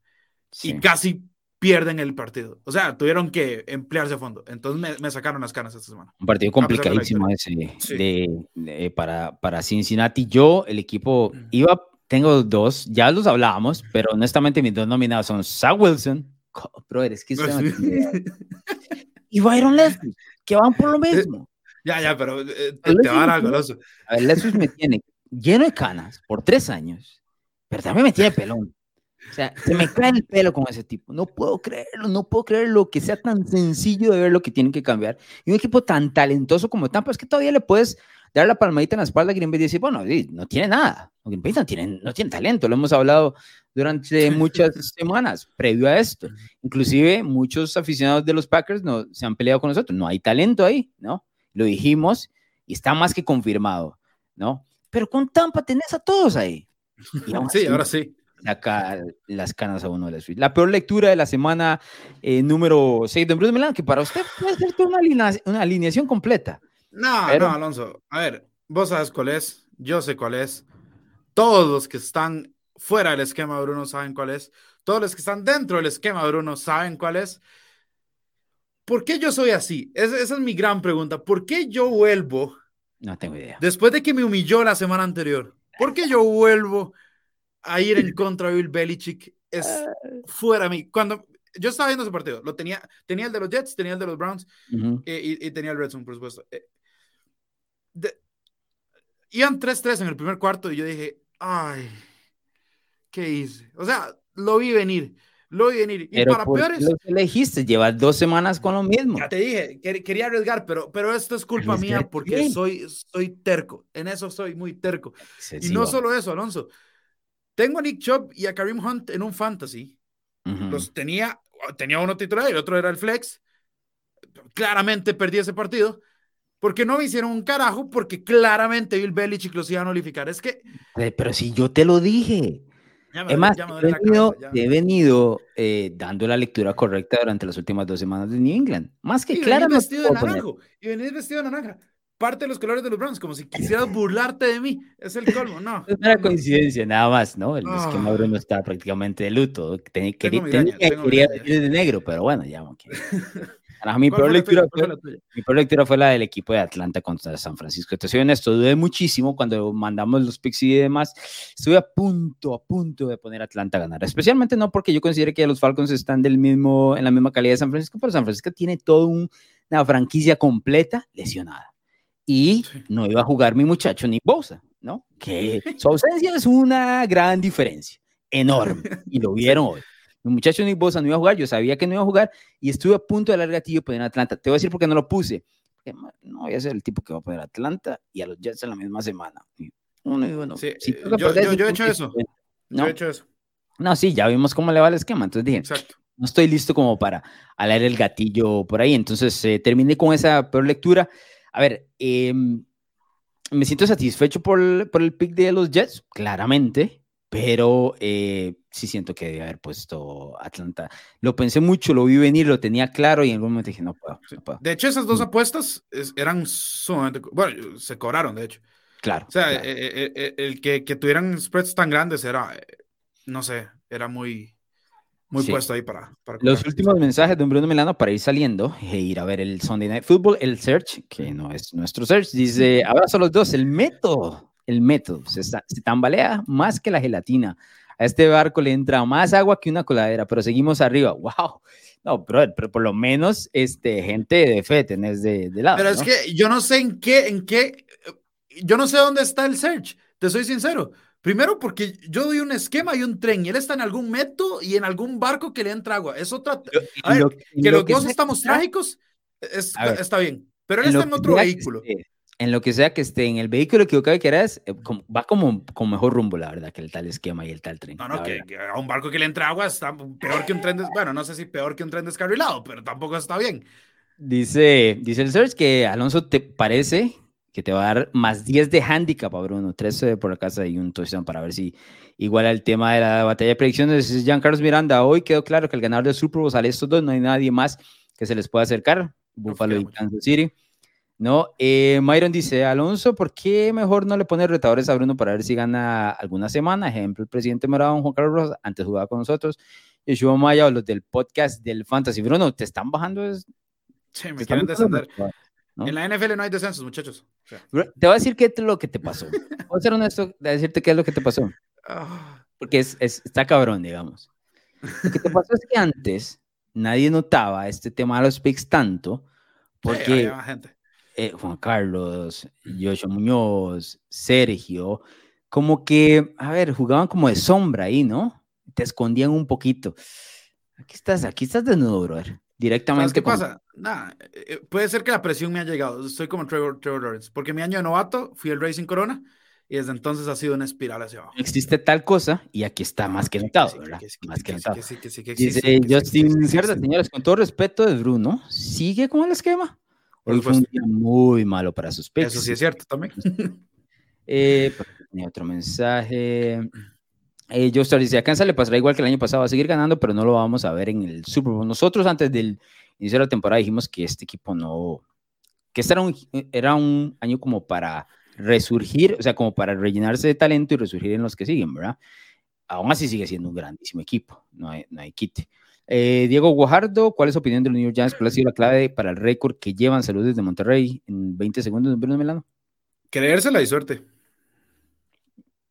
Y casi pierden el partido. O sea, tuvieron que emplearse a fondo. Entonces me, sacaron las canas esta semana. Un partido complicadísimo ese de, para, para Cincinnati. Yo, el equipo, iba, tengo dos, ya los hablábamos, pero honestamente mis dos nominados son Zach Wilson, brother, es que [LAUGHS] y Byron Leslie, que van por lo mismo. Ya, ya, pero eh, te, te va a dar algo, A ver, Leslie me tiene lleno de canas por tres años, pero también me tiene [LAUGHS] pelón. O sea, se me cae el pelo con ese tipo. No puedo creerlo, no puedo creer lo que sea tan sencillo de ver lo que tienen que cambiar. Y un equipo tan talentoso como Tampa, es que todavía le puedes dar la palmadita en la espalda a Green Bay y decir, bueno, no tiene nada. Green Bay no tiene, no tiene talento. Lo hemos hablado durante [LAUGHS] muchas semanas previo a esto. Inclusive muchos aficionados de los Packers no, se han peleado con nosotros. No hay talento ahí, ¿no? Lo dijimos y está más que confirmado, ¿no? Pero con Tampa tenés a todos ahí. sí, ahora sí. Saca las canas a uno de los La peor lectura de la semana eh, número 6 de Bruce Milan, que para usted puede ser una, una alineación completa. No, no, Alonso. A ver, vos sabes cuál es, yo sé cuál es. Todos los que están fuera del esquema de Bruno saben cuál es. Todos los que están dentro del esquema de Bruno saben cuál es. ¿Por qué yo soy así? esa es mi gran pregunta. ¿Por qué yo vuelvo? No tengo idea. Después de que me humilló la semana anterior, ¿por qué yo vuelvo a ir en contra de Bill Belichick? Es fuera a mí. Cuando yo estaba viendo ese partido, lo tenía, tenía el de los Jets, tenía el de los Browns eh, y, tenía el Redstone, por supuesto. Eh, iban 3-3 en el primer cuarto y yo dije, ay, ¿qué hice? O sea, lo vi venir, lo vi venir. Y para peores. Lo elegiste, llevas dos semanas con lo mismo. Ya te dije, quería arriesgar, pero, pero esto es culpa mía porque soy, soy terco. En eso soy muy terco. y no solo eso, Alonso. Tengo a Nick Chubb y a Karim Hunt en un fantasy. Los tenía, tenía uno titular y el otro era el flex. Claramente perdí ese partido porque no me hicieron un carajo, porque claramente Bill Belichick los iba a nullificar. Es que. Pero si yo te lo dije. es más, he venido, eh, dando la lectura correcta durante las últimas dos semanas de New England. Más que claro. vestido de naranja. Y venís vestido de naranja. Parte de los colores de los Browns, como si quisieras burlarte de mí. Es el colmo, no. [LAUGHS] Es una coincidencia, nada más, ¿no? El esquema ah. Bruno está prácticamente de luto. Ten, quería, quería de negro, pero bueno, ya. Okay. [LAUGHS] mi, peor lectura fue, mi peor lectura fue la del equipo de Atlanta contra San Francisco. Te soy honesto, dudé muchísimo cuando mandamos los picks y demás. Estuve a punto, a punto de poner a Atlanta a ganar. Especialmente no porque yo considere que los Falcons están del mismo, en la misma calidad de San Francisco, pero San Francisco tiene toda una franquicia completa lesionada. Y no iba a jugar mi muchacho ni Bosa, ¿no? Que su ausencia es una gran diferencia, enorme. Y lo vieron hoy. Mi muchacho Nick Bosa no iba a jugar, yo sabía que no iba a jugar y estuve a punto de dar gatillo poner a Atlanta. Te voy a decir por qué no lo puse. no voy a ser el tipo que va a poner a Atlanta y a los Jets en la misma semana. Uno y uno. Sí, yo, he hecho eso. ¿no? Yo he hecho eso. No, sí, ya vimos cómo le va el esquema. Entonces dije, Exacto. no estoy listo como para alar el gatillo por ahí. Entonces eh, terminé con esa peor lectura. A ver, em, me siento satisfecho por, por el pick de los Jets, claramente pero eh, sí siento que debe haber puesto Atlanta. Lo pensé mucho, lo vi venir, lo tenía claro y en algún momento dije, no puedo. De hecho, esas dos mm. apuestas eran sumamente, bueno, se cobraron, de hecho. Claro. O sea, eh, eh, el que, que, tuvieran spreads tan grandes era, no sé, era muy, muy puesto ahí para, Los últimos mensajes de un Bruno Milano para ir saliendo e ir a ver el Sunday Night Football, el Search, que no es nuestro Search, dice, abrazo a los dos, el método el método. Se, tambalea más que la gelatina. A este barco le entra más agua que una coladera, pero seguimos arriba. [LAUGHS] ¡Wow! No, pero, pero por lo menos este, gente de fe tenés de, de lado. Pero es que yo no sé en qué, en qué, yo no sé dónde está el search, te soy sincero. Primero porque yo doy un esquema y un tren y él está en algún método y en algún barco que le entra agua. Es otra... A ver, que los dos estamos trágicos, está bien. Pero él está en otro vehículo en lo que sea que esté en el vehículo equivocado que eras, eh, va como con mejor rumbo, la verdad, que el tal esquema y el tal tren. No, no, que, a un barco que le entra agua está peor que un tren, bueno, no sé si peor que un tren descarrilado, pero tampoco está bien. Dice, dice el search que Alonso te parece que te va a dar más 10 de handicap a Bruno, 13 por la casa y un touchdown para ver si igual el tema de la batalla de predicciones. Jean Carlos Miranda, hoy quedó claro que el ganador del Super Bowl sale estos dos, no hay nadie más que se les pueda acercar, Buffalo y Kansas City. No, eh, Myron dice, Alonso, ¿por qué mejor no le pone retadores a Bruno para ver si gana alguna semana? Ejemplo, el presidente morado, Juan Carlos Rojas, antes jugaba con nosotros, y Yeshua Maya o los del podcast del Fantasy. Bruno, ¿te están bajando? Es... Sí, me quieren descender. En la NFL no hay descensos, muchachos. Te voy a decir qué es lo que te pasó. Voy a ser honesto de decirte qué es lo que te pasó. Ah. Porque es, es, está cabrón, digamos. Lo que te pasó es que antes nadie notaba este tema de los picks tanto, [LAUGHS] porque eh, Juan Carlos, Joshua Muñoz, Sergio, como que, a ver, jugaban como de sombra ahí, ¿no? Te escondían un poquito. Aquí estás, aquí estás desnudo, brother directamente. ¿Qué pasa? Nada, eh, puede ser que la presión me ha llegado. Estoy como Trevor, Trevor Lawrence, porque mi año de novato fui el Racing Corona y desde entonces ha sido una espiral hacia abajo. Existe tal cosa y aquí está más que notado, ¿verdad? Más que notado. Dice Justin Cerda, señores, con todo respeto de Bruno, ¿sigue con el esquema? Hoy fue un día muy malo para sus Eso sí es cierto también. eh, otro mensaje. Eh, Joestar dice, a Kansas le pasará igual que el año pasado, va a seguir ganando, pero no lo vamos a ver en el Super Bowl. Nosotros antes del inicio de la temporada dijimos que este equipo no, que este era un, era un año como para resurgir, o sea, como para rellenarse de talento y resurgir en los que siguen, ¿verdad? Aún así sigue siendo un grandísimo equipo, no hay, no hay quite. Eh, Diego Guajardo, ¿cuál es su opinión de los New York Giants? ¿Cuál ha sido la clave para el récord que llevan saludos desde Monterrey en 20 segundos, Bruno Milano? Creérsela y suerte.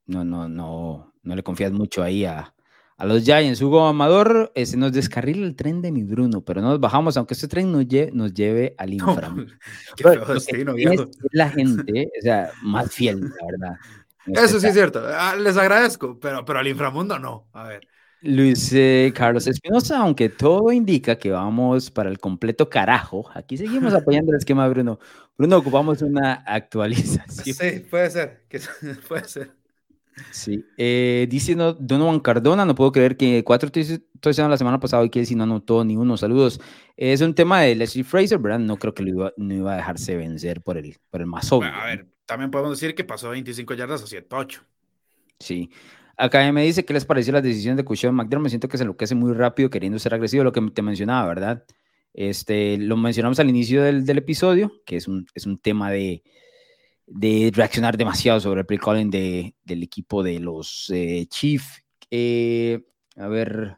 No, no, no, no le confías mucho ahí a, a los Giants. Hugo Amador, se nos descarrila el tren de mi Bruno, pero no nos bajamos, aunque este tren nos, lleve, nos lleve al inframundo. [LAUGHS] qué destino, es la gente, o sea, más fiel, la verdad. Eso sí es cierto. Ah, les agradezco, pero, pero al inframundo no. A ver. Luis eh, Carlos Espinosa, aunque todo indica que vamos para el completo carajo, aquí seguimos apoyando el esquema de Bruno. Bruno, ocupamos una [LAUGHS] actualización. Sí, puede ser, que, [LAUGHS] puede ser. Sí, eh, dice Donovan Cardona, no puedo creer que cuatro touchdowns la semana pasada y que si no anotó ni uno. Saludos. Es un tema de Leslie Fraser, ¿verdad? No creo que lo iba, no iba a dejarse vencer por el, por el más obvio. a ver, también podemos decir que pasó 25 yardas a 7-8. Sí. Acá me dice que les pareció la decisión de Cushon McDermott. Siento que se enloquece muy rápido queriendo ser agresivo, lo que te mencionaba, ¿verdad? Este, lo mencionamos al inicio del, del episodio, que es un, es un tema de, de reaccionar demasiado sobre el play calling de, del equipo de los eh, Chiefs. Eh, a ver.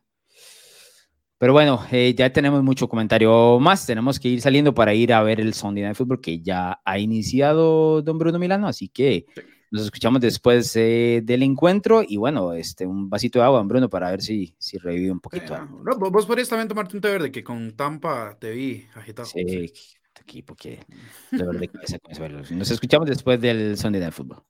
Pero bueno, eh, ya tenemos mucho comentario más. Tenemos que ir saliendo para ir a ver el Sunday Night Football que ya ha iniciado don Bruno Milano. Así que nos escuchamos después del encuentro. Y bueno, este, un vasito de agua, Bruno, para ver si, si revive un poquito. vos podrías también tomarte un té verde que con Tampa te vi agitado. Sí, equipo que de verdad Nos escuchamos después del Sunday Night Football.